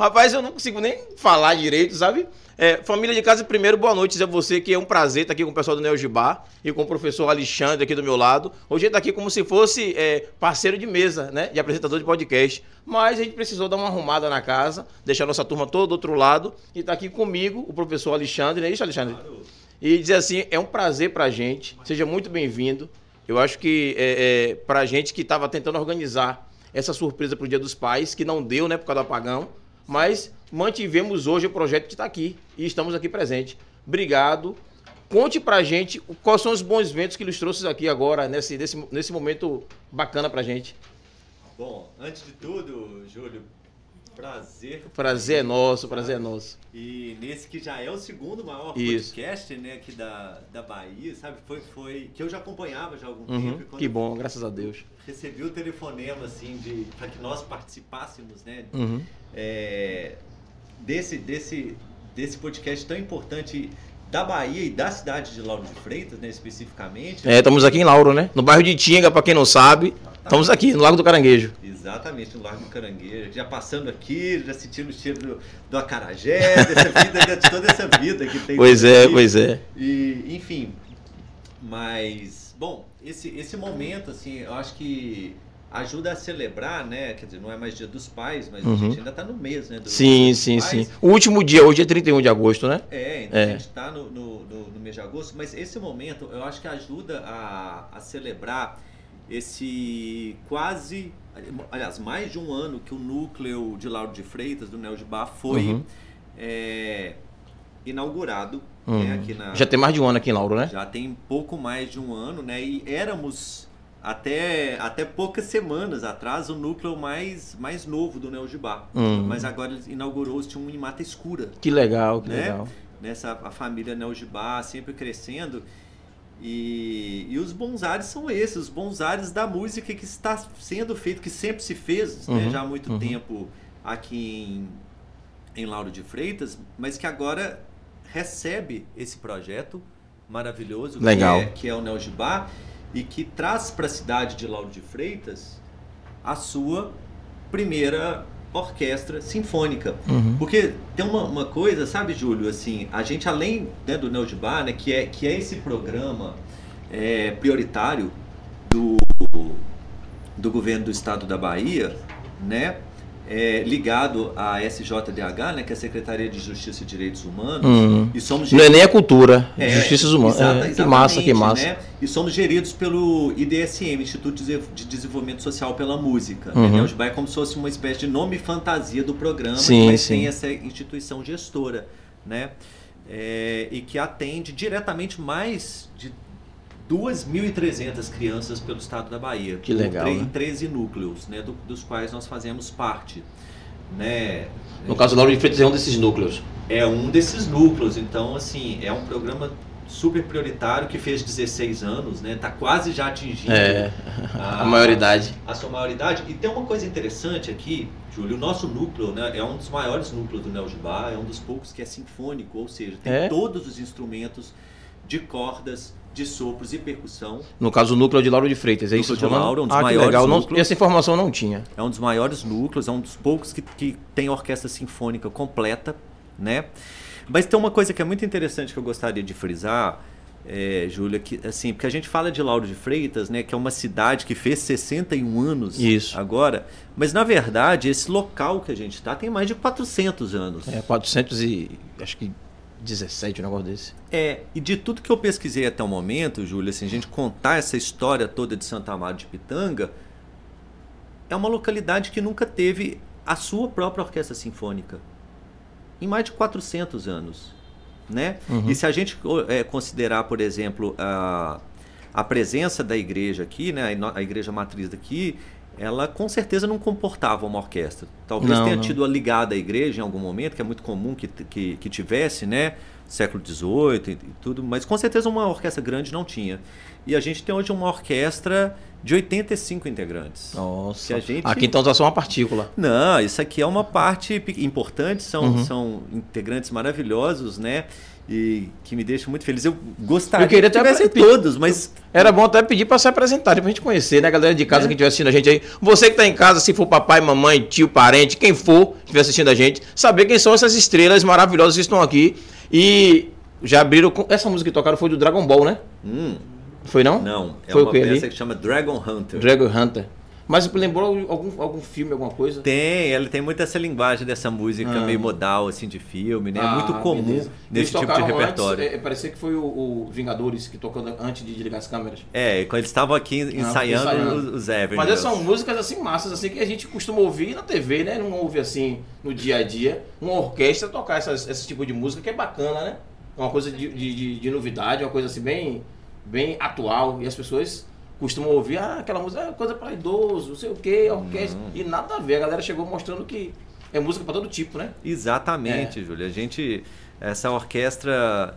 Rapaz, eu não consigo nem falar direito, sabe? É, família de casa, primeiro, boa noite dizer a você que é um prazer estar aqui com o pessoal do Neo Gibá e com o professor Alexandre aqui do meu lado. Hoje ele está aqui como se fosse é, parceiro de mesa, né? De apresentador de podcast. Mas a gente precisou dar uma arrumada na casa, deixar a nossa turma toda do outro lado. E está aqui comigo o professor Alexandre, não é isso, Alexandre? E dizer assim, é um prazer para a gente. Seja muito bem-vindo. Eu acho que é, é, para a gente que estava tentando organizar essa surpresa para o Dia dos Pais, que não deu, né, por causa do apagão, mas mantivemos hoje o projeto que está aqui e estamos aqui presentes. Obrigado. Conte pra gente quais são os bons ventos que eles trouxe aqui agora, nesse, nesse, nesse momento bacana pra gente. Bom, antes de tudo, Júlio, prazer. Prazer é nosso, prazer é nosso. E nesse que já é o segundo maior Isso. podcast, né, aqui da, da Bahia, sabe? Foi, foi que eu já acompanhava já há algum Uhum, tempo. que bom, graças a Deus. Recebi o telefonema, assim, de para que nós participássemos, né? Uhum. é, desse, desse, desse podcast tão importante da Bahia e da cidade de Lauro de Freitas, né, especificamente. É, estamos aqui em Lauro, né? No bairro de Tinga, pra quem não sabe. Estamos aqui, no Lago do Caranguejo. Exatamente, no Largo do Caranguejo. Já passando aqui, já sentindo o cheiro do, do acarajé, dessa vida, de toda essa vida que tem. Pois é, aqui. pois é. E, enfim, mas, bom, esse, esse momento, assim, eu acho que ajuda a celebrar, né? Quer dizer, não é mais dia dos pais, mas a Uhum. gente ainda tá no mês, né? Sim, sim, pais. sim. O último dia, hoje é 31 de agosto, né? É, então É. a gente está no, no, no- no mês de agosto, mas esse momento eu acho que ajuda a, a celebrar esse quase, aliás, mais de um ano que o núcleo de Lauro de Freitas, do Neo de Bar, foi Uhum. é, inaugurado Uhum. né, aqui na. Já tem mais de um ano aqui em Lauro, né? já tem pouco mais de um ano, né? E éramos até, até poucas semanas atrás o núcleo mais, mais novo do Neo Gibá. Uhum. Mas agora inaugurou-se um em Mata Escura Que legal, que Né? legal. nessa a família Neogibá sempre crescendo. E, e os bons ares são esses, os bons ares da música que está sendo feito, que sempre se fez né, Uhum, já há muito uhum. tempo aqui em, em Lauro de Freitas, mas que agora recebe esse projeto maravilhoso Legal. Que, é, que é o Neogibá e que traz para a cidade de Lauro de Freitas a sua primeira orquestra sinfônica. Uhum. Porque tem uma, uma coisa, sabe, Júlio, assim, a gente além né, do Neo de Bar, né, que é, que é esse programa é, prioritário do, do governo do estado da Bahia, né, é, ligado à SJDH, né, que é a Secretaria de Justiça e Direitos Humanos, Uhum. e somos Não é nem a cultura, é, justiças humanas. exata- É, que massa, que massa. né? E somos geridos pelo IDSM, Instituto de de Desenvolvimento Social pela Música. Uhum. Né? O é como se fosse uma espécie de nome fantasia do programa, Sim, mas sim. tem essa instituição gestora, né? É, e que atende diretamente mais de 2.300 crianças pelo estado da Bahia. Que legal, né? Em 13 núcleos, né? do- dos quais nós fazemos parte. Né? No caso, Lauro de Freitas é um desses núcleos. é um desses núcleos. Então, assim, é um programa super prioritário que fez 16 anos, né? Tá quase já atingindo É, a maioridade. a sua maioridade. E tem uma coisa interessante aqui, Júlio, o nosso núcleo, né, é um dos maiores núcleos do Neogibá, é um dos poucos que é sinfônico, ou seja, tem É? todos os instrumentos de cordas, de sopros e percussão. No caso, o núcleo de Lauro de Freitas, é isso? Núcleo você de tá? Lauro é um dos ah, maiores legal. Não, núcleos. essa informação não tinha. É um dos maiores núcleos, é um dos poucos que, que tem orquestra sinfônica completa, né? Mas tem uma coisa que é muito interessante que eu gostaria de frisar, é, Júlia, que assim, porque a gente fala de Lauro de Freitas, né, que é uma cidade que fez 61 anos Isso. agora, mas na verdade esse local que a gente está tem mais de 400 anos. É 400 e... acho que 17, um negócio desse. É, e de tudo que eu pesquisei até o momento, Júlia, assim, a gente contar essa história toda de Santa Amaro de Pitanga, é uma localidade que nunca teve a sua própria orquestra sinfônica. Em mais de 400 anos. Né? Uhum. E se a gente é, considerar, por exemplo, a, a presença da igreja aqui, né, a igreja matriz daqui, ela com certeza não comportava uma orquestra. Talvez Não, tenha não. tido a ligada à igreja em algum momento, que é muito comum que, que, que tivesse, né? Século XVIII e, e tudo, mas com certeza uma orquestra grande não tinha. E a gente tem hoje uma orquestra de 85 integrantes. Nossa. Que a gente- Aqui então só uma partícula. Não, isso aqui é uma parte importante, são, Uhum. são integrantes maravilhosos, né? E que me deixa muito feliz. Eu gostaria Eu queria que tivessem todos, mas Era bom até pedir pra se apresentarem, pra gente conhecer, né? Galera de casa É. que estiver assistindo a gente aí. Você que tá em casa, se for papai, mamãe, tio, parente, quem for, que estiver assistindo a gente, saber quem são essas estrelas maravilhosas que estão aqui. E já abriram. com- Essa música que tocaram foi do Dragon Ball, né? hum, Foi não? não, é Foi uma peça ali? que chama Dragon Hunter. Dragon Hunter. Mas lembrou algum, algum filme, alguma coisa? Tem, ela tem muito essa linguagem dessa música Ah. meio modal, assim, de filme, né? É Ah, muito comum beleza. nesse Eles tipo de repertório. Antes, é, parecia que foi o, o Vingadores que tocou antes de desligar as câmeras. É, quando eles estavam aqui ensaiando, ensaiando. os- Avengers. Mas essas são músicas assim massas assim que a gente costuma ouvir na TV, né? Não ouve assim no dia a dia. Uma orquestra tocar essas, esse tipo de música que é bacana, né? É Uma coisa de, de, de- de novidade, uma coisa assim bem, bem atual. E as pessoas costumam ouvir, ah, aquela música é coisa para idoso, não sei o que, orquestra. E nada a ver. A galera chegou mostrando que é música para todo tipo, né? Exatamente, Júlia. A gente, essa orquestra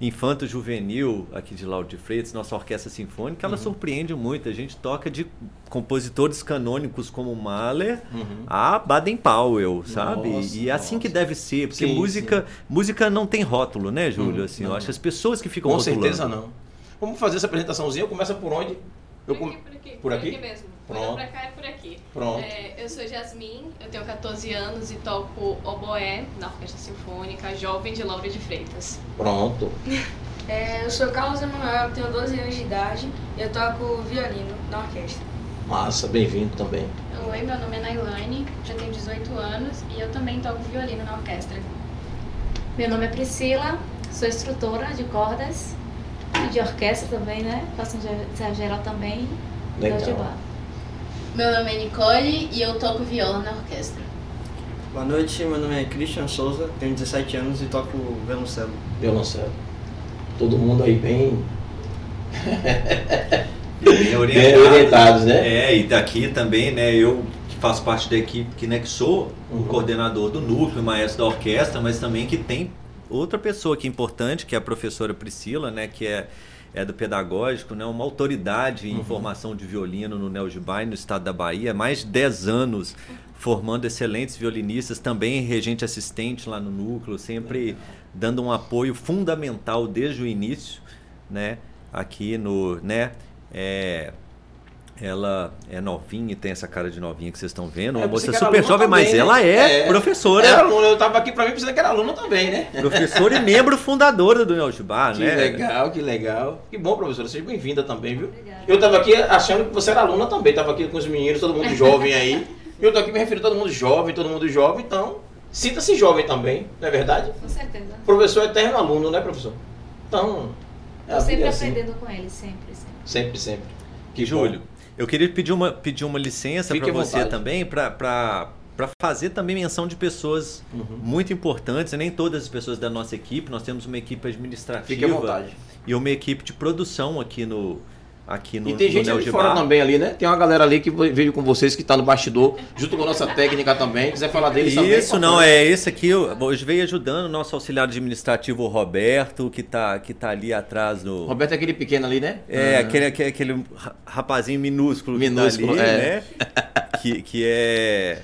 infanto-juvenil aqui de Lauro de Freitas, nossa orquestra sinfônica, Uhum. ela surpreende muito. A gente toca de compositores canônicos como Mahler Uhum. a Baden-Powell, sabe? Nossa, e é assim que deve ser, porque Sim, música, música não tem rótulo, né, Júlio? Hum, assim, não. eu acho as pessoas que ficam Com rotulando. certeza não. Vamos fazer essa apresentaçãozinha. Começa por onde? Eu Por com- aqui, por aqui. Por aqui? mesmo. Pronto. Pra cá é por aqui. Pronto. É, eu sou Jasmine, eu tenho 14 anos e toco oboé na Orquestra Sinfônica Jovem de Laura de Freitas. Pronto. É, eu sou Carlos Emanuel, tenho 12 anos de idade e eu toco violino na orquestra. Massa, bem-vindo também. Oi, meu nome é Nailane, já tenho 18 anos e eu também toco violino na orquestra. Meu nome é Priscila, sou instrutora de cordas e de orquestra também, né? Faço ensaio geral também. Legal. Meu nome é Nicole e eu toco viola na orquestra. Boa noite, meu nome é Christian Souza, tenho 17 anos e toco violoncelo. Violoncelo. Todo mundo aí bem, Bem bem orientados, né? É, e daqui também, né, eu que faço parte da equipe, que, né, que sou Uhum. o coordenador do núcleo, maestro da orquestra, mas também que tem outra pessoa que é importante, que é a professora Priscila, né, que é, é do pedagógico, né, uma autoridade em Uhum. formação de violino no Neogibá e no estado da Bahia, mais de 10 anos formando excelentes violinistas, também regente assistente lá no núcleo, sempre dando um apoio fundamental desde o início, né, aqui no, né, é, ela é novinha e tem essa cara de novinha que vocês estão vendo. É, Uma você moça que super jovem, mas também, ela né? é, É. professora. Era aluna, eu tava aqui pra mim pensando que era aluna também, né? Professora e membro fundadora do Neojubá, Que né? legal, que legal. Que bom, professora. Seja bem-vinda também, viu? Obrigada. Eu tava aqui achando que você era aluna também. Tava aqui com os meninos, todo mundo jovem aí. E eu tô aqui me referindo a todo mundo jovem, todo mundo jovem. Então, sinta-se jovem também, não é verdade? Com certeza. Professor é eterno aluno, né, professor? Então, é a Tô sempre é assim. aprendendo com ele, sempre, sempre. Sempre, sempre. Que Júlio, eu queria pedir uma, pedir uma licença para você vontade. também, para fazer também menção de pessoas. Uhum. muito importantes, nem todas as pessoas da nossa equipe, nós temos uma equipe administrativa e uma equipe de produção aqui no aqui no E tem no gente ali Neogibá. fora também ali, né? Tem uma galera ali que veio com vocês que tá no bastidor, junto com a nossa técnica também. Quiser falar deles também. Isso, não, é esse aqui, hoje veio ajudando o nosso auxiliar administrativo, o Roberto, que tá, que tá ali atrás do... Roberto é aquele pequeno ali, né? É, Ah. aquele, aquele, aquele ra- rapazinho minúsculo, Minúsculo, que tá ali, é. né? que, que é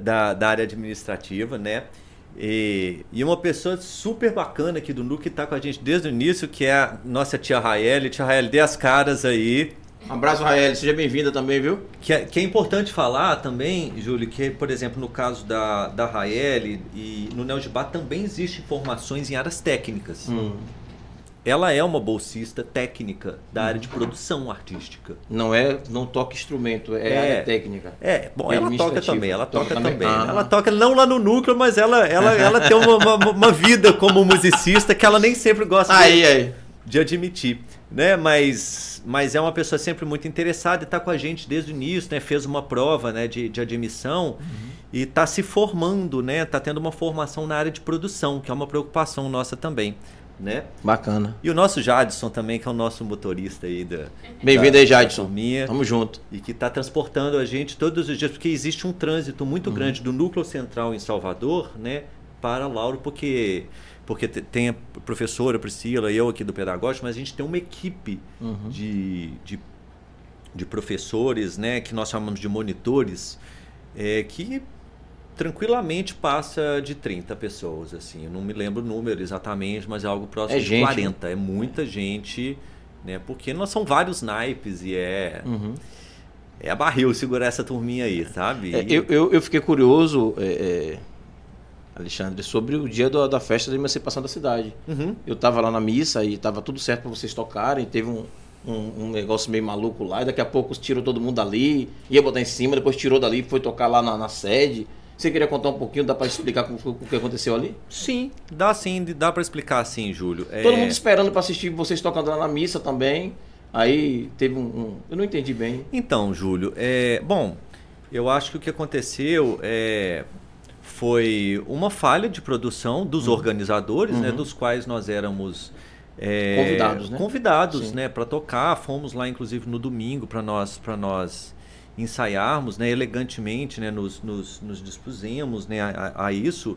da, da área administrativa, né? E, e uma pessoa super bacana aqui do núcleo que está com a gente desde o início, que é a nossa tia Raeli. Tia Raeli, dê as caras aí. Um abraço, Rael. Seja bem-vinda também, viu? Que é, que é importante falar também, Júlio, que, por exemplo, no caso da, da Raeli e no Neogibá também existem formações em áreas técnicas. Hum. Ela é uma bolsista técnica da área de produção artística. Não é, não toca instrumento, é, É. área técnica. É, bom, ela toca também, ela Toca toca, também? Ah. Ela toca não lá no núcleo, mas ela, ela, ela tem uma, uma, uma vida como musicista que ela nem sempre gosta de- Aí, aí. de admitir, né? Mas, mas é uma pessoa sempre muito interessada e está com a gente desde o início, né? Fez uma prova, né? De, de admissão e está se formando, né? Está tendo uma formação na área de produção, que é uma preocupação nossa também, né? Bacana. E o nosso Jadson também, que é o nosso motorista aí da Bem-vindo aí, Jadson. turminha Tamo junto. e que está transportando a gente todos os dias, porque existe um trânsito muito grande do núcleo central em Salvador, né, para Lauro, porque porque te- tem a professora Priscila, eu aqui do pedagógico, mas a gente tem uma equipe Uhum. de, de, de professores, né, que nós chamamos de monitores, é, que tranquilamente passa de 30 pessoas, assim. Eu não me lembro o número exatamente, mas é algo próximo É de gente, 40. É muita gente, né? Porque nós são vários naipes e é. Uhum. É barril segurar essa turminha aí, sabe? É, E- eu, eu, eu fiquei curioso, é, é, Alexandre, sobre o dia do- da festa da emancipação da cidade. Uhum. Eu tava lá na missa e tava tudo certo para vocês tocarem. Teve um, um, um negócio meio maluco lá. E daqui a pouco tirou todo mundo dali, ia botar em cima, depois tirou dali, foi tocar lá na, na sede. Você queria contar um pouquinho? Dá para explicar o que aconteceu ali? Sim, dá sim, dá para explicar sim, Júlio. É, Todo mundo esperando para assistir vocês tocando lá na missa também. Aí teve um, um- Eu não entendi bem. Então, Júlio, é, bom, eu acho que o que aconteceu é, foi uma falha de produção dos organizadores, né, Uhum. dos quais nós éramos é, Convidados, né? convidados, Sim. né, para tocar. Fomos lá, inclusive, no domingo para nós, para nós ensaiarmos, né, elegantemente, né, nos, nos, nos dispusemos, né, a, a isso.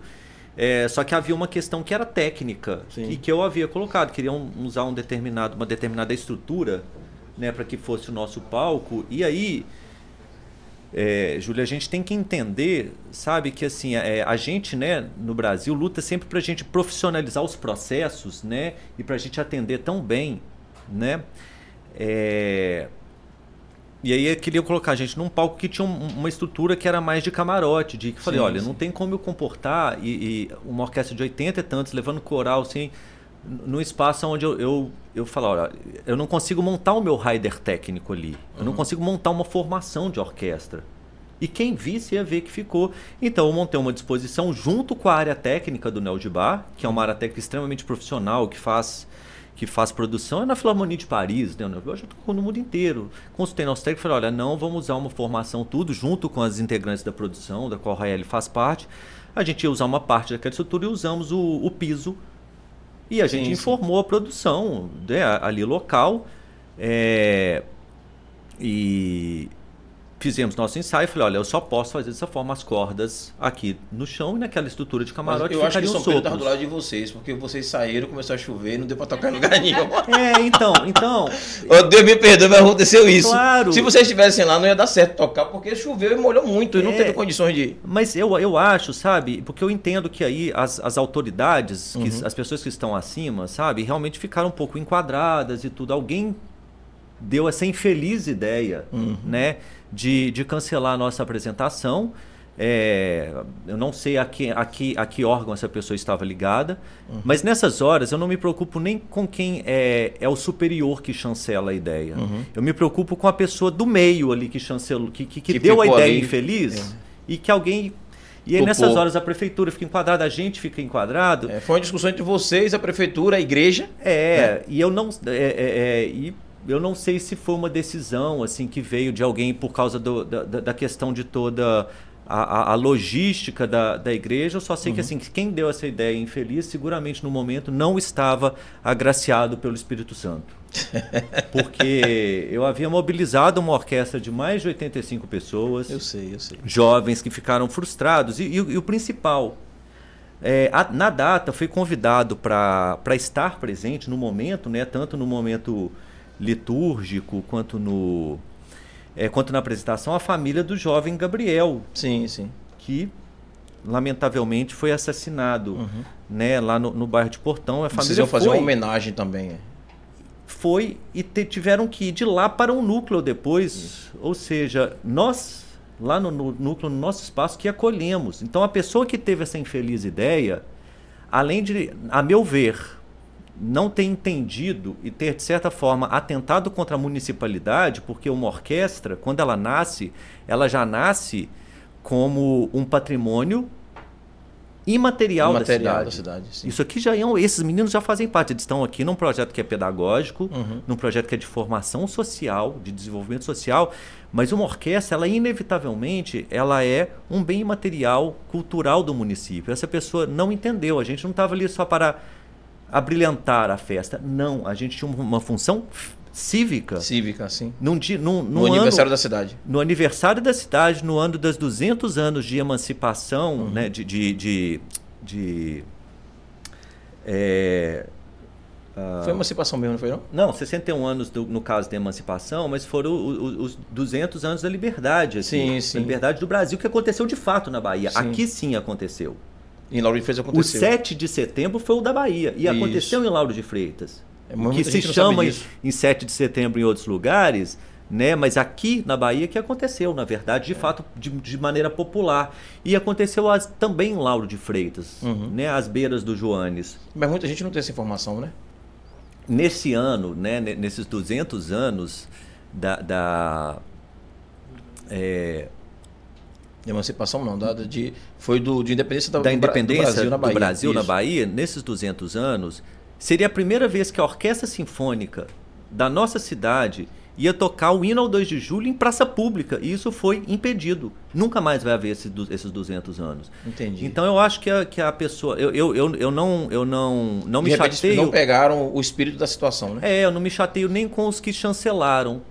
É, só que havia uma questão que era técnica Sim. e que eu havia colocado. Queriam usar um determinado, uma determinada estrutura né, para que fosse o nosso palco. E aí, é, Júlia, a gente tem que entender, sabe, que assim, é, a gente, né, no Brasil, luta sempre para a gente profissionalizar os processos, né, e para a gente atender tão bem, né. É, e aí eu queria colocar a gente num palco que tinha um- uma estrutura que era mais de camarote, de que eu falei, Sim, olha, sim. não tem como eu comportar e, e uma orquestra de 80 e tantos levando coral assim, num espaço onde eu, eu, eu falo, olha, eu não consigo montar o meu rider técnico ali. Eu Uhum. não consigo montar uma formação de orquestra. E quem visse ia ver que ficou. Então eu montei uma disposição junto com a área técnica do Neo de Bar, que é uma área técnica extremamente profissional, que faz que faz produção é na Filarmonia de Paris, né? Eu já tô no mundo inteiro. Consultei nosso técnico e falei, olha, não, vamos usar uma formação tudo junto com as integrantes da produção, da qual a Raeli faz parte. A gente ia usar uma parte daquela estrutura e usamos o, o piso. E a gente Sim, sim. informou a produção né, ali local. é, e fizemos nosso ensaio. Falei, olha, eu só posso fazer dessa forma as cordas aqui no chão e naquela estrutura de Mas camarote eu acho que São Pedro tava sopros. do lado de vocês, porque vocês saíram, começou a chover, não deu pra tocar em lugar nenhum. É, então, então, Ô, Deus me perdoe, mas aconteceu isso. Claro. Se vocês estivessem lá, não ia dar certo tocar, porque choveu e molhou muito, e não É. teve condições de. Mas eu, eu acho, sabe? Porque eu entendo que aí as, as autoridades, que, Uhum. as pessoas que estão acima, sabe? Realmente ficaram um pouco enquadradas e tudo. Alguém deu essa infeliz ideia, Uhum. né? De, de cancelar a nossa apresentação. É, eu não sei a que, a, que, a que órgão essa pessoa estava ligada, Uhum. mas nessas horas eu não me preocupo nem com quem é, é o superior que chancela a ideia. Uhum. Eu me preocupo com a pessoa do meio ali que chancelou, que, que, que Que deu a ideia ali. infeliz e que alguém. E aí nessas horas a prefeitura fica enquadrada, a gente fica enquadrado. É, foi uma discussão entre vocês, a prefeitura, a igreja. É, e eu não. é, é, é, e eu não sei se foi uma decisão assim que veio de alguém por causa do- da, da- questão de toda a, a- logística da, da igreja. Eu só sei que assim, que quem deu essa ideia infeliz, seguramente no momento não estava agraciado pelo Espírito Santo. Porque eu havia mobilizado uma orquestra de mais de 85 pessoas Eu sei, eu sei. jovens que ficaram frustrados. E, e o- e o principal, é, a- na data fui convidado para estar presente no momento, né, tanto no momento litúrgico quanto no é, quanto na apresentação, a família do jovem Gabriel, Sim, sim. que lamentavelmente foi assassinado Uhum. né, lá no, no bairro de Portão. A família iam fazer foi, uma homenagem também. é. foi e te- tiveram que ir de lá para um núcleo depois. Ou seja, nós, lá no, nu- núcleo, no nosso espaço, que acolhemos. Então, a pessoa que teve essa infeliz ideia, além de, a meu ver, não ter entendido e ter, de certa forma, atentado contra a municipalidade, porque uma orquestra, quando ela nasce, ela já nasce como um patrimônio imaterial, Material da da cidade. cidade. sim. Isso aqui já é um, esses meninos já fazem parte, eles estão aqui num projeto que é pedagógico, Uhum. num projeto que é de formação social, de desenvolvimento social, mas uma orquestra, ela inevitavelmente, ela é um bem imaterial cultural do município. Essa pessoa não entendeu, a gente não estava ali só para abrilhantar a festa, não, a gente tinha uma, função cívica. Cívica, sim. Num, dia, num, No num ano- aniversário da cidade. no aniversário da cidade, no ano das 200 anos de emancipação, né, de, de, de, de, é, ah, Foi emancipação mesmo, não foi não? Não, 61 anos do- no caso da emancipação, mas foram o- o- os 200 anos da liberdade. assim, Sim, sim. Da liberdade do Brasil, que aconteceu de fato na Bahia. Sim. Aqui sim aconteceu. Em Lauro de Freitas O aconteceu. 7 de setembro foi o da Bahia. E Isso. aconteceu em Lauro de Freitas. É, o que se chama em, em 7 de setembro em outros lugares, né? Mas aqui na Bahia que aconteceu, na verdade, É. de fato, de, de maneira popular. E aconteceu as- também em Lauro de Freitas, Uhum. né? Às beiras do Joanes. Mas muita gente não tem essa informação, né? Nesse ano, né? ne- Nesses 200 anos da... da é, De emancipação não, da, de, foi do, de independência da, da independência do Brasil na Bahia. do Brasil na. Bahia, nesses 200 anos, seria a primeira vez que a Orquestra Sinfônica da nossa cidade ia tocar o hino ao 2 de julho em praça pública. E isso foi impedido. Nunca mais vai haver esse esses 200 anos. Entendi. Então eu acho que a, que a pessoa. Eu, eu, eu, eu não, eu não, não de me repente chateio. não pegaram o espírito da situação, né? É, eu não me chateio nem com os que chancelaram,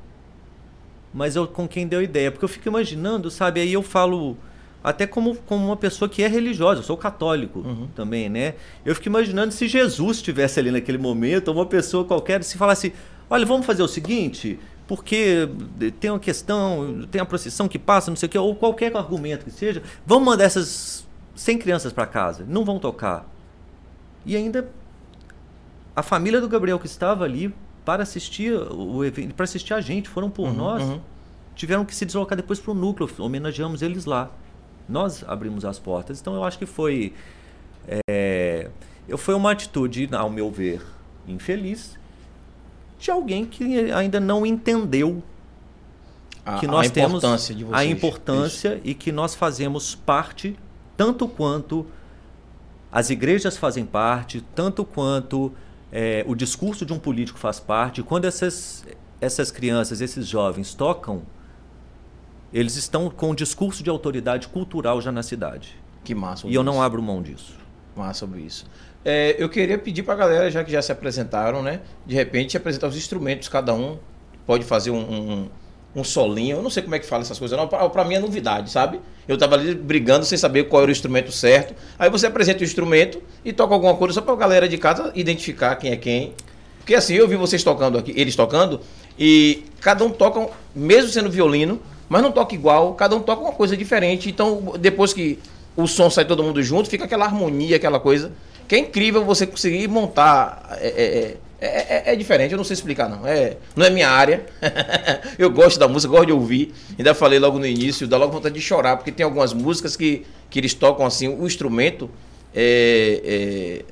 mas eu com quem deu ideia, porque eu fico imaginando, sabe? Aí eu falo até como, como uma pessoa que é religiosa, eu sou católico Uhum. também, né? Eu fico imaginando se Jesus estivesse ali naquele momento, ou uma pessoa qualquer, se falasse, olha, vamos fazer o seguinte, porque tem uma questão, tem a procissão que passa, não sei o quê, ou qualquer argumento que seja, vamos mandar essas 100 crianças para casa, não vão tocar. E ainda a família do Gabriel que estava ali para assistir o evento, para assistir a gente, foram por Uhum, nós, uhum. tiveram que se deslocar depois para o núcleo, homenageamos eles lá. Nós abrimos as portas, então eu acho que foi é, foi uma atitude, ao meu ver, infeliz de alguém que ainda não entendeu A, que nós a temos importância de vocês. a importância e que nós fazemos parte tanto quanto as igrejas fazem parte, tanto quanto é, o discurso de um político faz parte. Quando essas, essas crianças, esses jovens tocam, eles estão com um discurso de autoridade cultural já na cidade. Que massa. E eu não isso. abro mão disso. Massa sobre isso. É, eu queria pedir pra galera, já que já se apresentaram, né? De repente apresentar os instrumentos, cada um pode fazer um, um, um solinho. Eu não sei como é que fala essas coisas, não. Pra mim é novidade, sabe? Eu tava ali brigando sem saber qual era o instrumento certo. Aí você apresenta o instrumento e toca alguma coisa só pra galera de casa identificar quem é quem. Porque assim, eu vi vocês tocando aqui, eles tocando, e cada um toca, mesmo sendo violino, mas não toca igual, cada um toca uma coisa diferente. Então, depois que o som sai todo mundo junto, fica aquela harmonia, aquela coisa. Que é incrível você conseguir montar. É, é, é, é- é diferente, eu não sei explicar, não. É, não é minha área. eu gosto da música, gosto de ouvir. Ainda falei logo no início, dá logo vontade de chorar, porque tem algumas músicas que, que eles tocam assim, o instrumento. é, é,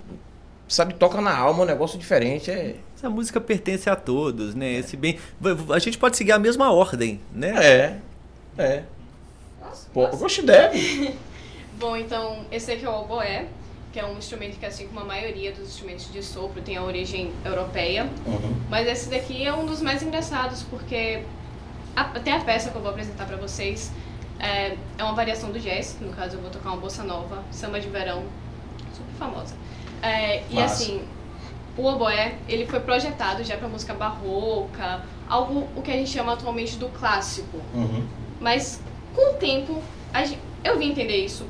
sabe, toca na alma, um negócio diferente. É, Essa música pertence a todos, né? Esse bem, a gente pode seguir a mesma ordem, né? é. é. Pô, eu gosto deve. Bom, então, esse aqui é o oboé, que é um instrumento que, assim como a maioria dos instrumentos de sopro, tem a origem europeia. Uhum. Mas esse daqui é um dos mais engraçados, porque a- até a peça que eu vou apresentar pra vocês é, é uma variação do jazz. No caso, eu vou tocar uma bossa nova, samba de verão, super famosa. É, e assim, o oboé, ele foi projetado já pra música barroca, algo o que a gente chama atualmente do clássico. Uhum. Mas com o tempo, a gen- eu vim entender isso.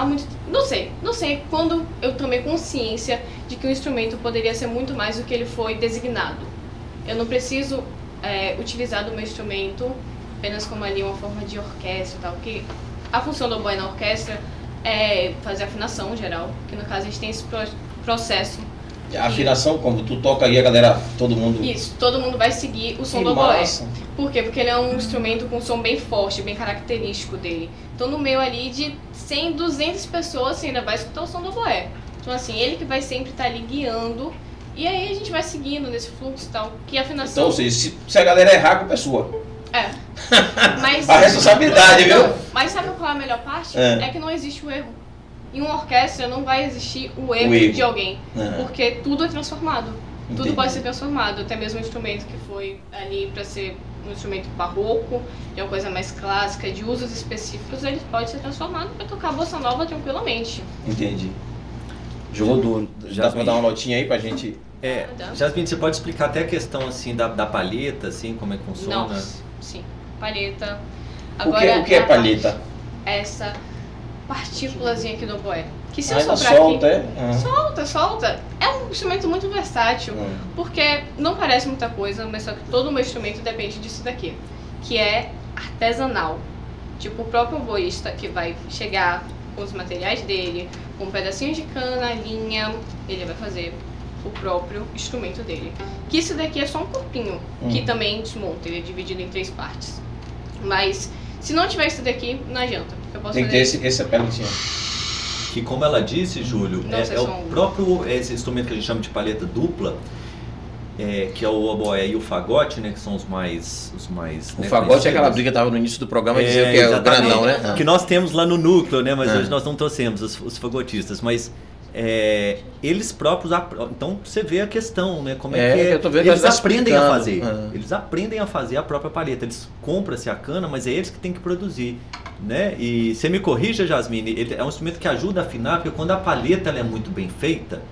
Há muito, não sei, não sei quando eu tomei consciência de que o instrumento poderia ser muito mais do que ele foi designado. Eu não preciso é, utilizar do meu instrumento apenas como ali uma forma de orquestra e tal, porque a função do oboe na orquestra é fazer afinação geral, que no caso a gente tem esse pro- processo. A afinação, como tu toca aí, a galera, todo mundo. Isso, todo mundo vai seguir o som Que do oboé. Por quê? Porque ele é um instrumento com um som bem forte, bem característico dele. Então, no meio ali de 100, 200 pessoas, você ainda vai escutar o som do oboé. Então, assim, ele que vai sempre estar ali guiando. E aí a gente vai seguindo nesse fluxo e tal. Que a afinação. Então, ou seja, se, se a galera errar, a culpa é sua. É. Mas. A responsabilidade, viu? Não, mas sabe qual é a melhor parte? É. É. que não existe o erro. Em uma orquestra não vai existir o erro, O erro. de alguém. É. Porque tudo é transformado. Entendi. Tudo pode ser transformado, até mesmo um instrumento que foi ali para ser um instrumento barroco, de uma coisa mais clássica, de usos específicos, ele pode ser transformado para tocar bossa nova tranquilamente. Entendi. Jogou duro. Já dá dar uma notinha aí pra gente. É, Tá. Jasmine, você pode explicar até a questão assim da, da palheta, assim, como é que funciona? Não, sim, palheta. o, que, o que é a- palheta? Essa partículazinha aqui do oboé. Que se eu Ainda soprar solta, aqui. é? Solta, solta. É um instrumento muito versátil. Hum. Porque não parece muita coisa, mas só que todo o meu instrumento depende disso daqui. Que é artesanal. Tipo, o próprio oboísta que vai chegar com os materiais dele, com um pedacinho de cana, linha, ele vai fazer o próprio instrumento dele. Que isso daqui é só um corpinho, que Hum. também desmonta, ele é dividido em três partes. Mas se não tiver isso daqui, não adianta. Tem que ter esse, esse pelotinho. Que como ela disse, Júlio, Não é, é o próprio esse instrumento que a gente chama de palheta dupla, é, que é o oboé e o fagote, né, que são os mais os mais O né, fagote é aquela briga que tava no início do programa É, dizendo que é o exatamente. grandão, né? Que nós temos lá no núcleo, né? Mas É. hoje nós não trouxemos os, os fagotistas. Mas é, eles próprios. Então você vê a questão, né? Como é, É, que é. eu tô vendo eles tá aprendem a fazer. Ah. Eles aprendem a fazer a própria palheta. Eles compram-se a cana, mas é eles que têm que produzir. Né? E você me corrija, Jasmine, ele é um instrumento que ajuda a afinar, porque quando a palheta ela é muito bem feita,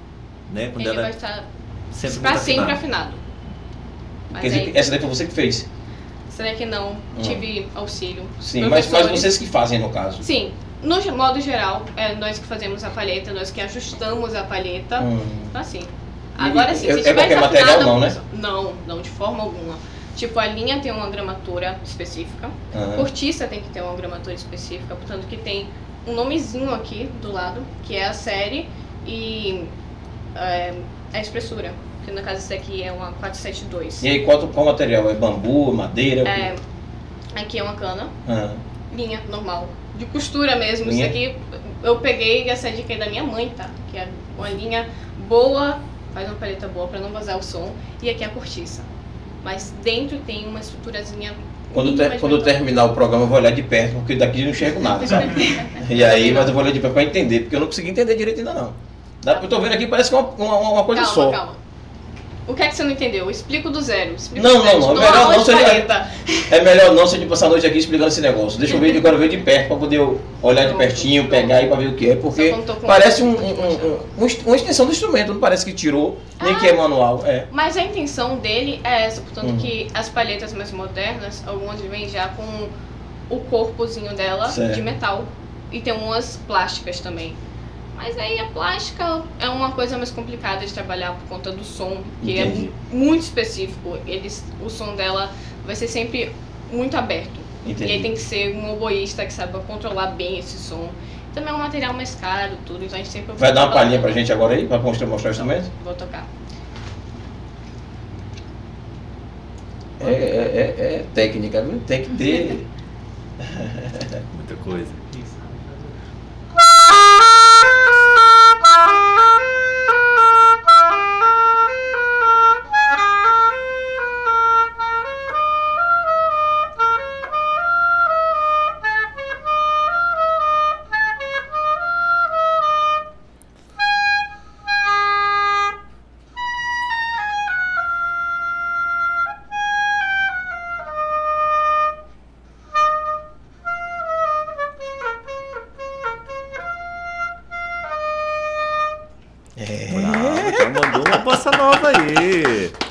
né? Quando ele ela vai é estar sempre sempre afinado. Mas Quer dizer, aí, que essa daí foi você que fez? será que não tive auxílio? Sim, mas, mas vocês que fazem no caso. Sim, no modo geral, é nós que fazemos a palheta, nós que ajustamos a palheta. Hum. Então, assim. Agora sim, é- se é tiver qualquer material, não, né? Não, não, de forma alguma. Tipo, a linha tem uma gramatura específica, Ah. cortiça tem que ter uma gramatura específica, portanto que tem um nomezinho aqui do lado, que é a série e é, a espessura. Que no caso esse aqui é uma 472. E aí, qual, qual material? É bambu, madeira? o quê? É, aqui é uma cana, Ah. linha normal, de costura mesmo. Linha? Isso aqui eu peguei essa dica aí da minha mãe, tá? Que é uma linha boa, faz uma paleta boa pra não vazar o som. E aqui é a cortiça. Mas dentro tem uma estruturazinha. Quando, ter- quando terminar o programa, eu vou olhar de perto, porque daqui eu não enxergo nada, sabe? e aí, mas eu vou olhar de perto pra entender, porque eu não consegui entender direito ainda não. Dá, eu tô vendo aqui, parece que é uma, uma, uma coisa calma, só. calma. O que é que você não entendeu? Eu explico do zero. Explico Não, do zero. não, não, é dou melhor não de ser-. É melhor não se a gente passar a noite aqui explicando esse negócio. Deixa eu ver, eu quero ver de perto pra poder olhar de pertinho, pegar aí pra ver o que é, porque parece um, um- um- um- uma extensão do instrumento, não parece que tirou, nem que é manual. É. Mas a intenção dele é essa, portanto Hum. que as palhetas mais modernas, algumas vêm já com o corpozinho dela Certo. de metal. E tem umas plásticas também. Mas aí a plástica é uma coisa mais complicada de trabalhar por conta do som, que Entendi. é muito específico. Eles, o som dela vai ser sempre muito aberto. E aí Entendi. tem que ser um oboísta que saiba controlar bem esse som. Também é um material mais caro, tudo, então a gente sempre Vai dar uma palhinha pra gente agora aí, pra mostrar, mostrar o instrumento? Vou tocar. É, é, é- é técnica, viu? Tem que ter. Muita coisa.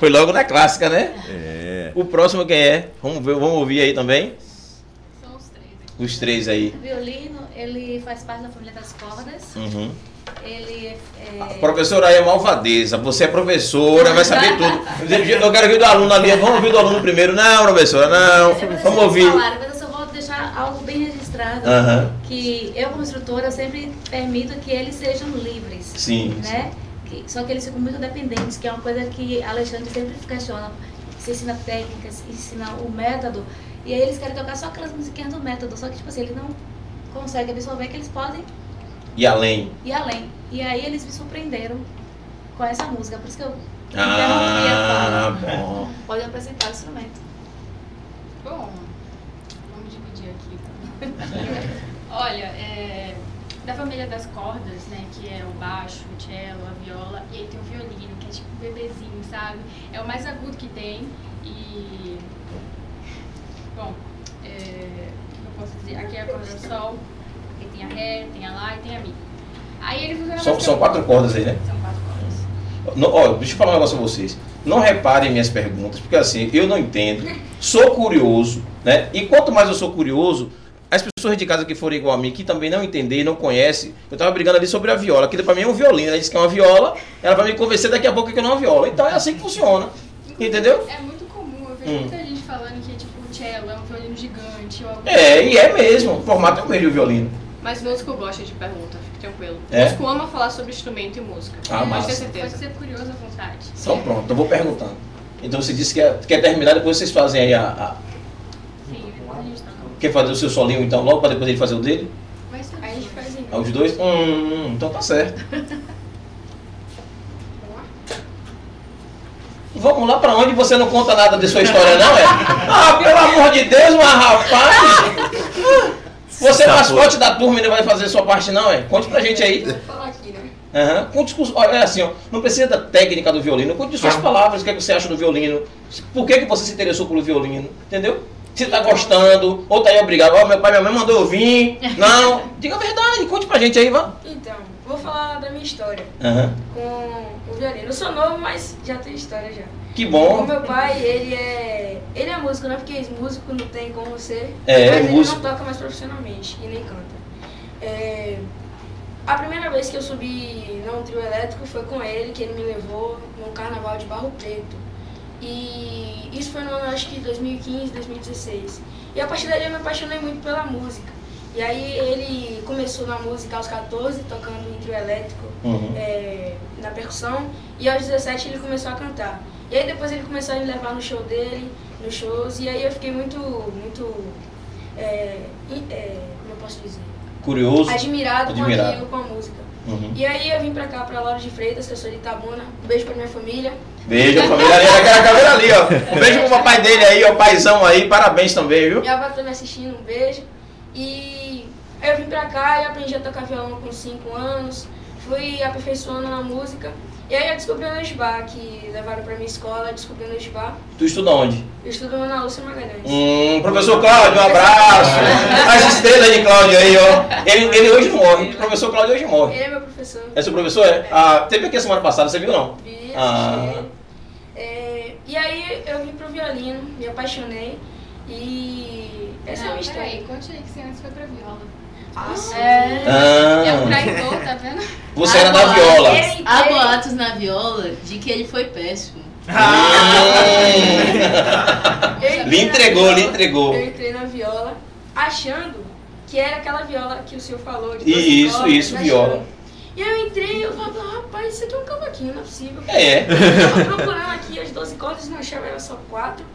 Foi logo na clássica, né? É. O próximo quem é? Vamos ver, vamos ouvir aí também? São os três. Os três aí. O violino, ele faz parte da família das cordas. Uhum. Ele é... A professora aí é malvadeza, você é professora, vai saber tudo. Eu quero ouvir do aluno ali, vamos ouvir do aluno primeiro. Não, professora, não. Vamos ouvir. falaram, mas eu só vou deixar algo bem registrado. Que eu, como instrutora, eu sempre permito que eles sejam livres. Sim. né? Que- só que eles ficam muito dependentes, que é uma coisa que Alexandre sempre questiona. Você ensina técnicas, ensina o método, e aí eles querem tocar só aquelas musiquinhas do método, só que tipo assim, eles não conseguem absorver que eles podem E além. ir além. E aí eles me surpreenderam com essa música, por isso que eu Ah, bom. Pode apresentar o instrumento. Bom, vamos dividir aqui. Olha, é, da família das cordas, né, que é o baixo, o cello, a viola, e aí tem o violino, que é tipo um bebezinho, sabe? É o mais agudo que tem e... Bom, é, o que eu posso dizer? Aqui é a corda do sol, aqui tem a ré, tem a lá e tem a mi. Aí eles usam São, são quatro cordas aí, né? São quatro cordas. Não, ó, deixa eu falar um negócio a vocês. Não reparem minhas perguntas, porque assim, eu não entendo, sou curioso, né? E quanto mais eu sou curioso, as pessoas de casa que forem igual a mim, que também não entender, não conhecem, eu tava brigando ali sobre a viola. Aquilo pra mim é um violino. Ela disse que é uma viola, ela vai me convencer daqui a pouco que não é uma viola. Então é assim que funciona. Entendeu? É muito comum, eu vejo Hum. muita gente falando que tipo, o cello é um violino gigante ou algo É, e é mesmo. O formato é o mesmo do violino. Mas músico gosta de pergunta, fique tranquilo. É? Músico ama falar sobre instrumento e música. Ah, ter Pode ser curioso à vontade. Então pronto, eu vou perguntando. Então você disse que quer, quer terminar, depois vocês fazem aí a, a- Sim, depois a gente toca. Quer fazer o seu solinho então logo pra depois ele fazer o dele? Aí a gente faz em Ah, Os dois? Hum, então tá certo. Vamos lá pra onde você não conta nada de sua história, não é? Ah, pelo amor de Deus, mas rapaz! Você é mascote da turma e não vai fazer sua parte, não, é? Conte pra gente aí. Aqui, né? Aham. Conte olha, é assim, ó, não precisa da técnica do violino, conte suas palavras, o que, é que você acha do violino, por que, que você se interessou pelo violino, entendeu? Se tá gostando, ou tá aí obrigado, ó, meu pai minha mãe mandou eu vir, não, diga a verdade, conte pra gente aí, vá. Então, vou falar da minha história Aham. com o violino. Eu sou novo, mas já tenho história já. Que O bom, meu pai, ele é. Ele é músico, né? Porque músico não tem como ser. É, mas ele músico. não toca mais profissionalmente e nem canta. É, a primeira vez que eu subi num trio elétrico foi com ele, que ele me levou num carnaval de Barro Preto. E isso foi no ano, acho que 2015, 2016. E a partir daí eu me apaixonei muito pela música. E aí ele começou na música aos 14, tocando em trio elétrico Uhum. é, na percussão e aos 17 ele começou a cantar. E aí depois ele começou a me levar no show dele, nos shows, e aí eu fiquei muito, muito, é, é, como eu posso dizer, curioso. admirado, Admirado. com aquilo, com a música. Uhum. E aí eu vim pra cá, pra Lauro de Freitas, que eu sou de Itabuna, um beijo pra minha família. Beijo, família ali, naquela câmera ali, ó. Um beijo pro papai dele aí, ó, paizão aí, parabéns também, viu? Minha avó tá me assistindo, um beijo. E aí eu vim pra cá e aprendi a tocar violão com 5 anos, fui aperfeiçoando na música. E aí eu descobri o Nojibá, que levaram pra minha escola, descobri o Nojibá. Tu estuda onde? Eu estudo na Lúcia Magalhães. Hum, professor Cláudio, um abraço. As estrelas de Cláudio aí, ó. Ele, ele hoje morre. O professor Cláudio hoje morre. Ele é meu professor. É seu professor? É? Ah, teve aqui a semana passada, você viu não? Vi, assisti Ah. É, e aí eu vim pro violino, me apaixonei e essa é a Não, minha peraí, história. conte aí que você antes foi pra viola. Ah, sim. É. É um Ah, traidor, tá vendo? você era da Agora, viola. Ele- Há ele- boatos na viola de que ele foi péssimo. Entrei Lhe na entregou, viola, lhe entregou. Eu entrei na viola achando que era aquela viola que o senhor falou. De Isso, cordas, isso, viola. E eu entrei e eu falava, rapaz, isso aqui é um cavaquinho, não é possível. É. Eu tava procurando aqui as 12 cordas e não achava, era só quatro.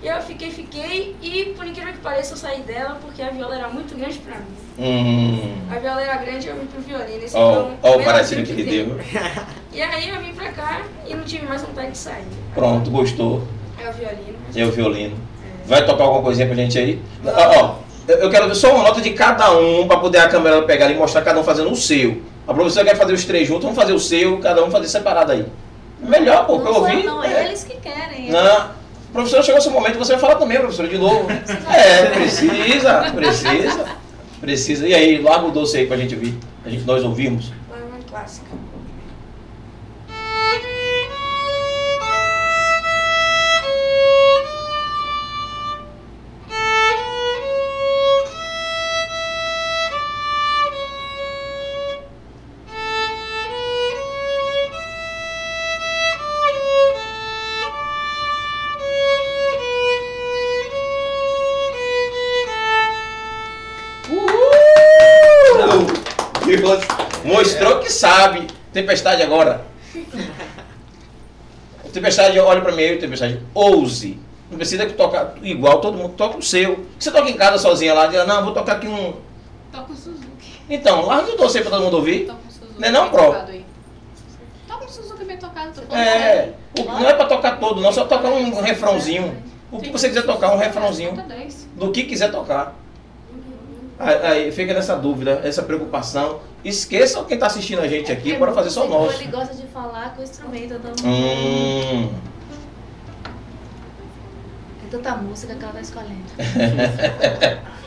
E eu fiquei, fiquei, e por incrível que pareça, eu saí dela porque a viola era muito grande pra mim. Hum. A viola era grande e eu vim pro violino. Esse ó o dia que ele deu. E aí eu vim pra cá e não tive mais vontade de sair. Pronto, gostou. É o violino. É o violino. Vai tocar alguma coisinha pra gente aí? Ó, ó, eu eu quero ver só uma nota de cada um pra poder a câmera pegar e mostrar cada um fazendo o seu. A professora quer fazer os três juntos, vamos fazer o seu, cada um fazer separado aí. Melhor, pô, eu ouvi. não, é. é eles que querem. Não. Professora, chegou seu momento, você vai falar também, professora, de novo. É, precisa, precisa. Precisa. E aí, larga o doce aí pra gente ouvir. A gente, nós ouvimos. Lá é uma clássica. Tempestade agora. Tempestade, olha pra mim aí, Tempestade. Ouse. Não precisa que tocar igual, todo mundo toca o seu. Você toca em casa sozinha lá, diz, não, vou tocar aqui um. Toca o Suzuki. Então, larga o doce aí pra todo mundo ouvir. Toca o Suzuki. Não é não, Pro? Toca o Suzuki bem tocado, tô falando É. o- não é pra tocar todo, não, só tocar um refrãozinho. O que você quiser tocar, um refrãozinho. Conta 10. Do que quiser tocar. Aí, fica nessa dúvida, essa preocupação. Esqueçam quem tá assistindo a gente aqui, bora fazer só o nosso. Ele gosta de falar com o instrumento. Então, Hum. É tanta música que ela tá escolhendo.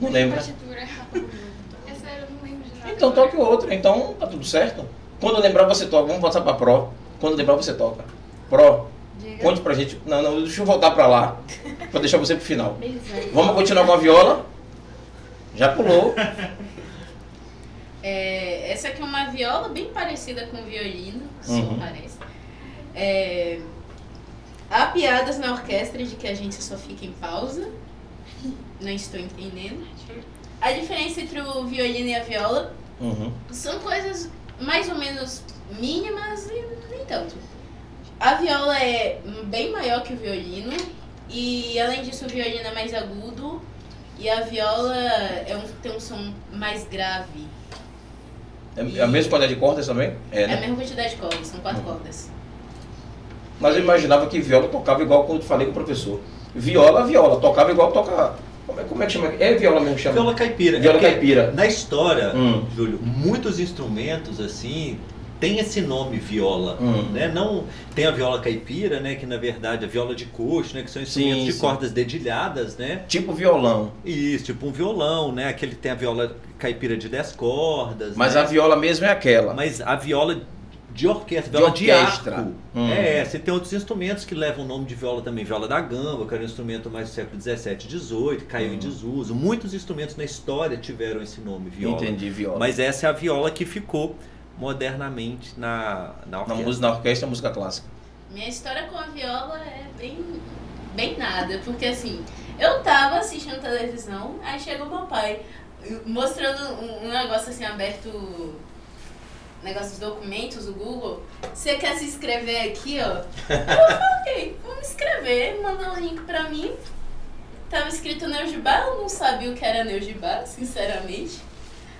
Não lembro. Não lembra? É. Então toque outro, então tá tudo certo. Quando lembrar você toca, vamos passar pra Pro. Quando lembrar você toca. Pro, Diga. Conte pra gente. Não, não, deixa eu voltar pra lá. Pra deixar você pro final. Vamos continuar com a viola? Já pulou. É, essa aqui é uma viola bem parecida com o violino, Uhum. parece. É, há piadas na orquestra de que a gente só fica em pausa. Não estou entendendo. A diferença entre o violino e a viola Uhum. são coisas mais ou menos mínimas e nem tanto. A viola é bem maior que o violino e além disso o violino é mais agudo e a viola é um, tem um som mais grave. É a mesma quantidade de cordas também? É, É a né? mesma quantidade de cordas, são quatro Uhum. cordas. Mas eu imaginava que viola tocava igual quando eu falei com o professor. Viola, viola. Tocava igual toca. Como é, como é que chama? É viola mesmo que chama? Viola caipira. Viola É caipira. Na história, Hum. Júlio, muitos instrumentos assim tem esse nome viola, Hum. né? Não tem a viola caipira, né? Que na verdade é a viola de coxo, né? Que são instrumentos Sim, de sim. cordas dedilhadas, né? Tipo violão. Isso, tipo um violão, né? Aquele tem a viola caipira de 10 cordas. Mas né? a viola mesmo é aquela. Mas a viola de orquestra, De viola de, orquestra. arco. Hum. É, você tem outros instrumentos que levam o nome de viola também. Viola da gamba, que era um instrumento mais do século 17, 18, caiu Hum. em desuso. Muitos instrumentos na história tiveram esse nome, viola. Entendi, viola. Mas essa é a viola que ficou modernamente na, na na orquestra. música, na orquestra, música clássica. Minha história com a viola é bem, bem nada, porque assim, eu tava assistindo televisão, aí chegou meu pai mostrando um, um negócio assim aberto, negócio dos documentos, o Google. Você quer se inscrever aqui, ó? Eu falei, vamos me inscrever, mandou o link pra mim. Tava escrito Neugibá, eu não sabia o que era Neugibá, sinceramente.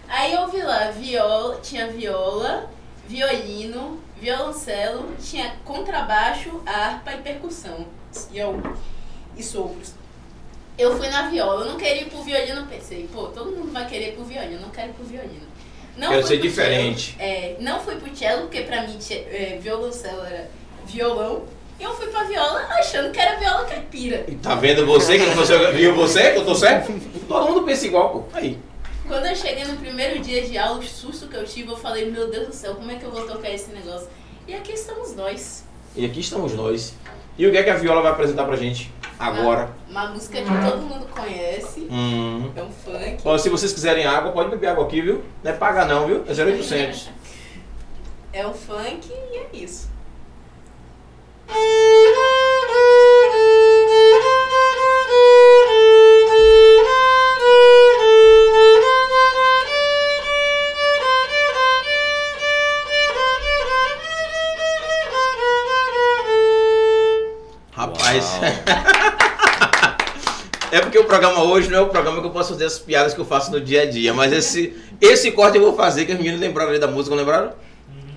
Aí eu vi lá, viola, tinha viola, violino, violoncelo, tinha contrabaixo, harpa e percussão. E, eu, e sopros. Eu fui na viola, eu não queria ir pro violino, pensei, pô, todo mundo vai querer ir pro violino, eu não quero ir pro violino. Não Quero ser diferente. cello, é, não fui pro cello, porque pra mim é, violoncelo era violão. E eu fui pra viola achando que era viola caipira. E tá vendo você que não você viu você que eu tô certo? Todo mundo pensa igual, pô. Aí. Quando eu cheguei no primeiro dia de aula, o susto que eu tive, eu falei, meu Deus do céu, como é que eu vou tocar esse negócio? E aqui estamos nós. E aqui estamos nós. E o que é que a viola vai apresentar pra gente agora? Uma música que todo mundo conhece, Hum. é um funk. Ó, se vocês quiserem água, pode beber água aqui, viu? Não é paga não, viu? É 0800. É um funk e é isso. Programa hoje não é o programa que eu posso fazer as piadas que eu faço no dia a dia. Mas esse, esse corte eu vou fazer, que os meninos lembraram ali da música, não lembraram?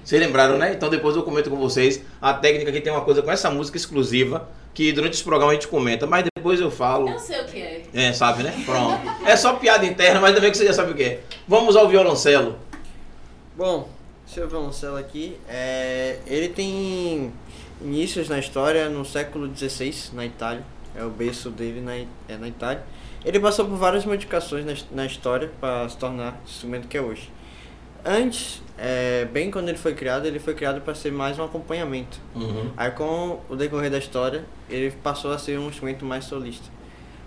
Vocês lembraram, né? Então depois eu comento com vocês. A técnica que tem uma coisa com essa música exclusiva, que durante esse programa a gente comenta, mas depois eu falo. Eu sei o que é. É, sabe, né? Pronto. É só piada interna, mas também que você já sabe o que é. Vamos ao violoncelo. Bom, seu violoncelo aqui, é, ele tem inícios na história no século XVI, na Itália. É o berço dele na, é na Itália. Ele passou por várias modificações na, na história para se tornar o instrumento que é hoje. Antes, é, bem quando ele foi criado, ele foi criado para ser mais um acompanhamento. Uhum. Aí com o decorrer da história, ele passou a ser um instrumento mais solista.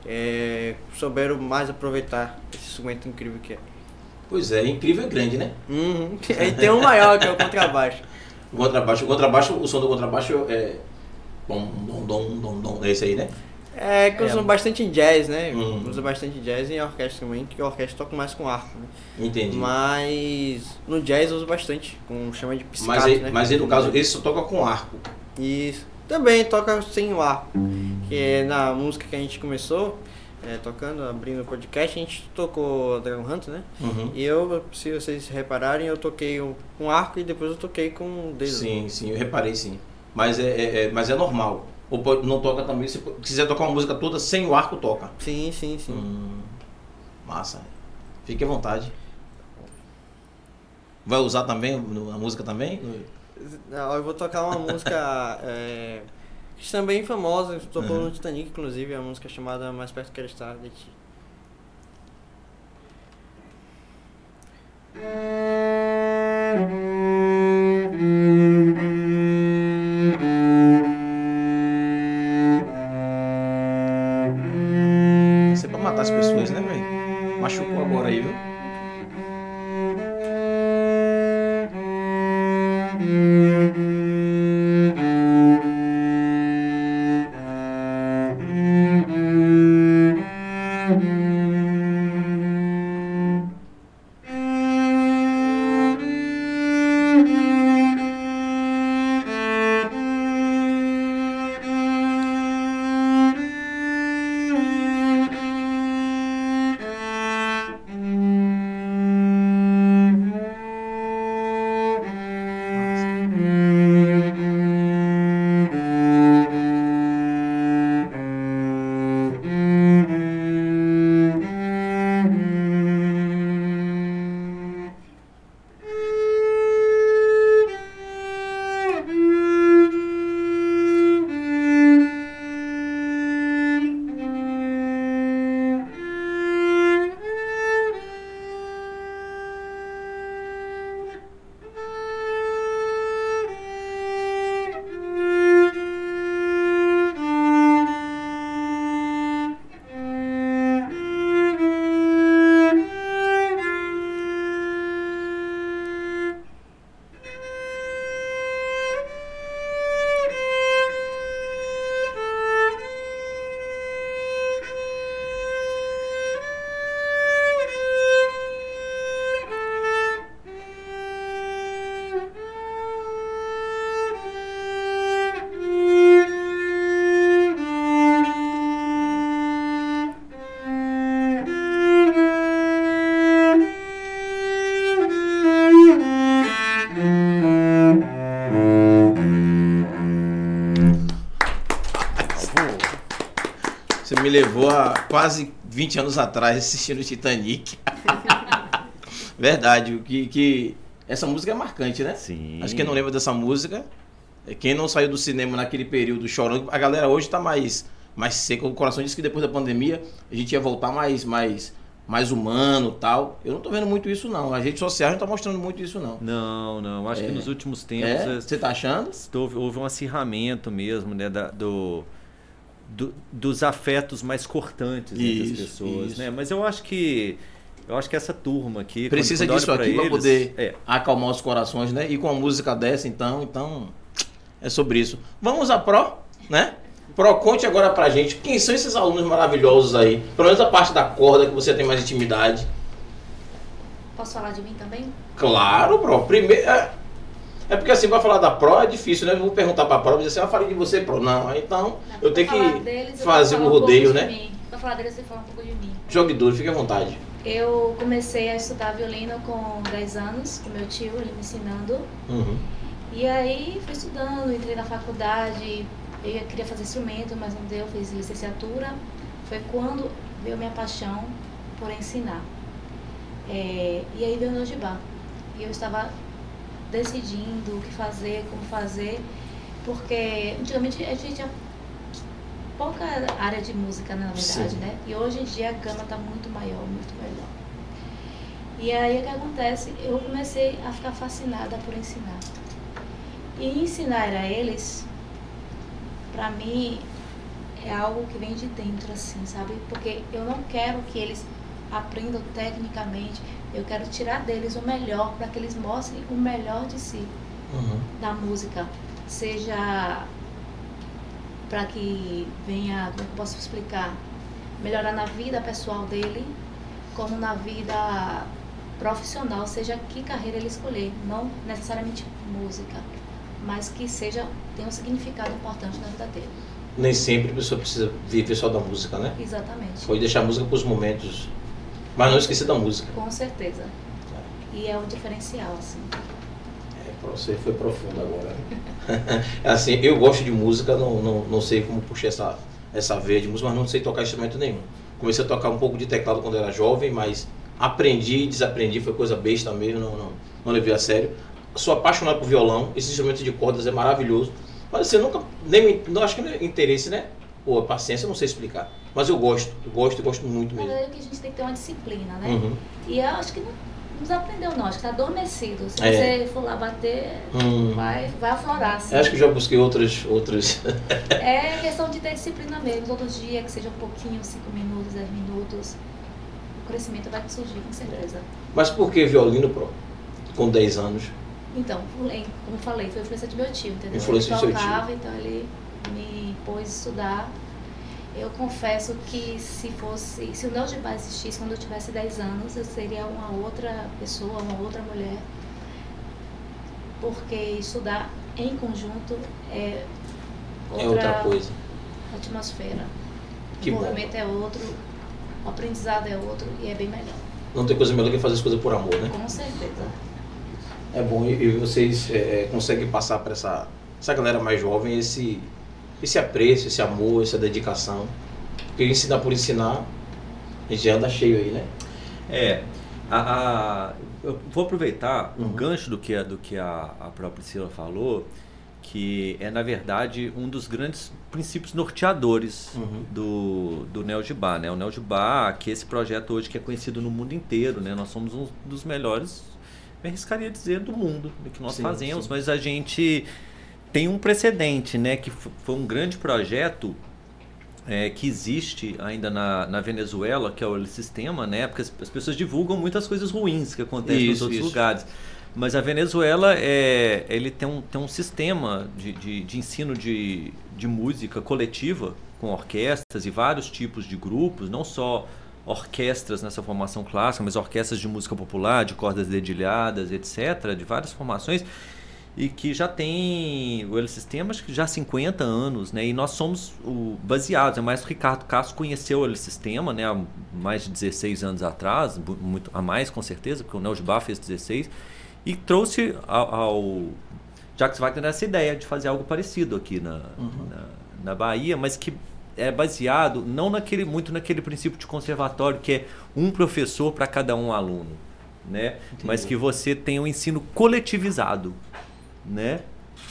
É, souberam mais aproveitar esse instrumento incrível que é. Pois é, incrível e grande, né? Uhum. Aí tem um maior que é o contrabaixo. O contrabaixo, o contrabaixo, o som do contrabaixo é. Bom, dom, dom, dom, dom. É esse aí, né? É que É. usam bastante em jazz, né? Uhum. Usa bastante jazz e em orquestra também, que a orquestra toca mais com arco, né? Entendi. Mas no jazz usa bastante, com chama de piscato, Mas né? mas no caso, esse só toca com arco. Isso. Também toca sem o arco. Que é na música que a gente começou, é, tocando, abrindo o podcast, a gente tocou Dragon Hunter, né? Uhum. E eu, se vocês repararem, eu toquei um- com arco e depois eu toquei com o dedo. Sim, sim, eu reparei sim. Mas é, é- é- mas é normal. Ou pode- não toca também, se se quiser tocar uma música toda sem o arco, toca. Sim, sim, sim. Hum, massa. Fique à vontade. Vai usar também a música também? Não, eu vou tocar uma música é, que também famosa, tocou Uhum. no Titanic, inclusive, é uma música chamada Mais Perto Quero Estar de Ti. matar me levou a quase 20 anos atrás assistindo Titanic. Verdade, o que, que essa música é marcante, né? Sim. Acho que quem não lembra dessa música, é quem não saiu do cinema naquele período chorando, a galera hoje tá mais mais seca, o coração disse que depois da pandemia a gente ia voltar mais mais mais humano, tal. Eu não tô vendo muito isso não. As redes sociais não tá mostrando muito isso não. Não, não. Acho É. que nos últimos tempos É? é, Você tá achando? houve, houve um acirramento mesmo, né? da- do, do- dos afetos mais cortantes entre Isso, as pessoas, isso. né? Mas eu acho que eu acho que essa turma aqui quando- Precisa quando olha disso aqui para eles- poder é, acalmar os corações, né? E com a música dessa, então, então é sobre isso. Vamos a Pro, né? Pro, conte agora pra gente quem são esses alunos maravilhosos aí. Pelo menos a parte da corda que você tem mais intimidade. Posso falar de mim também? Claro, Pro. Primeiro. É, porque assim, pra falar da Pro é difícil, né? Eu vou perguntar pra Pro, dizer assim, eu falei de você, Pro. Não, então eu tenho que deles, fazer um rodeio, né? Pra falar deles, eu vou falar um pouco de mim. Jogue duro, fique à vontade. Eu comecei a estudar violino com 10 anos, com meu tio, ele me ensinando. Uhum. E aí fui estudando, entrei na faculdade, eu queria fazer instrumento, mas não deu, fiz licenciatura. Foi quando veio minha paixão por ensinar. É, e aí veio o Nojibá. E eu estava decidindo o que fazer, como fazer, porque antigamente a gente tinha pouca área de música, na verdade, Sim. né? E hoje em dia a gama está muito maior, muito melhor. E aí o que acontece? Eu comecei a ficar fascinada por ensinar. E ensinar a eles, pra mim, é algo que vem de dentro, assim, sabe? Porque eu não quero que eles aprendam tecnicamente, eu quero tirar deles o melhor para que eles mostrem o melhor de si Uhum. da música, seja para que venha, como é eu posso explicar, melhorar na vida pessoal dele, como na vida profissional, seja que carreira ele escolher, não necessariamente música, mas que seja tenha um significado importante na vida dele. Nem sempre a pessoa precisa viver só da música, né? Exatamente. Pode deixar a música para os momentos. Mas não esquecer da música. Com certeza. E é o diferencial, assim. É, pra você foi profundo agora. né? assim, eu gosto de música, não, não, não sei como puxar essa, essa veia de música, mas não sei tocar instrumento nenhum. Comecei a tocar um pouco de teclado quando era jovem, mas aprendi e desaprendi, foi coisa besta mesmo, não, não, não levei a sério. Sou apaixonado por violão, esse instrumento de cordas é maravilhoso. Mas você nunca, nem não acho que não é interesse, né? Pô, paciência, eu não sei explicar. Mas eu gosto, eu gosto e gosto muito mesmo. é que a gente tem que ter uma disciplina, né? Uhum. E eu acho que não, nos aprendeu não, acho que tá adormecido. Se É. você for lá bater, Hum. vai, vai aflorar. Assim. Acho que eu já busquei outras. outras... É questão de ter disciplina mesmo, todo dia, que seja um pouquinho, 5 minutos, 10 minutos. O crescimento vai surgir, com certeza. Mas por que violino, pro? Com 10 anos? Então, como falei, foi influência de meu tio, entendeu? Influência ele seu tio. tocava, então ele a estudar. Eu confesso que se fosse, se o Neo de Bar existisse quando eu tivesse 10 anos, eu seria uma outra pessoa, uma outra mulher. Porque estudar em conjunto é outra, É outra coisa. atmosfera. Que o bom. movimento é outro, o aprendizado é outro e é bem melhor. Não tem coisa melhor que fazer as coisas por amor, né? Com certeza. É bom e, e vocês é, conseguem passar para essa, essa galera mais jovem esse, esse apreço, esse amor, essa dedicação. Porque ensinar por ensinar, a gente já anda cheio aí, né? É, a, a- eu vou aproveitar um Uhum. gancho do que, a- do que a, a própria Priscila falou, que é, na verdade, um dos grandes princípios norteadores Uhum. do, do NeoGibá. Né? O NeoGibá, que é esse projeto hoje que é conhecido no mundo inteiro, né? nós somos um dos melhores, me arriscaria dizer, do mundo, do que nós Sim, fazemos, sim. mas a gente tem um precedente, né? que foi um grande projeto é, que existe ainda na, na Venezuela, que é o sistema, né? Porque as, as pessoas divulgam muitas coisas ruins que acontecem nos Isso, outros isso. lugares. Mas a Venezuela é, ele tem um, tem um sistema de, de, de ensino de, de música coletiva com orquestras e vários tipos de grupos, não só orquestras nessa formação clássica, mas orquestras de música popular, de cordas dedilhadas, etc., de várias formações e que já tem o Sistema acho que já há 50 anos, né? E nós somos o, baseados, é mais o Ricardo Castro conheceu o Sistema, né? Há mais de 16 anos atrás, muito a mais com certeza, porque o Bar fez 16 e trouxe ao, ao Jacques Wagner essa ideia de fazer algo parecido aqui na, na, na Bahia, mas que é baseado não naquele muito naquele princípio de conservatório que é um professor para cada um aluno, né? Mas que você tem um ensino coletivizado, né?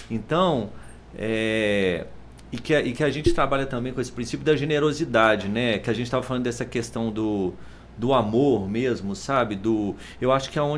Então, é, e, que, a- e que a gente trabalha também com esse princípio da generosidade, né? Que a gente estava falando dessa questão do, do amor mesmo, sabe? Do, eu acho que é onde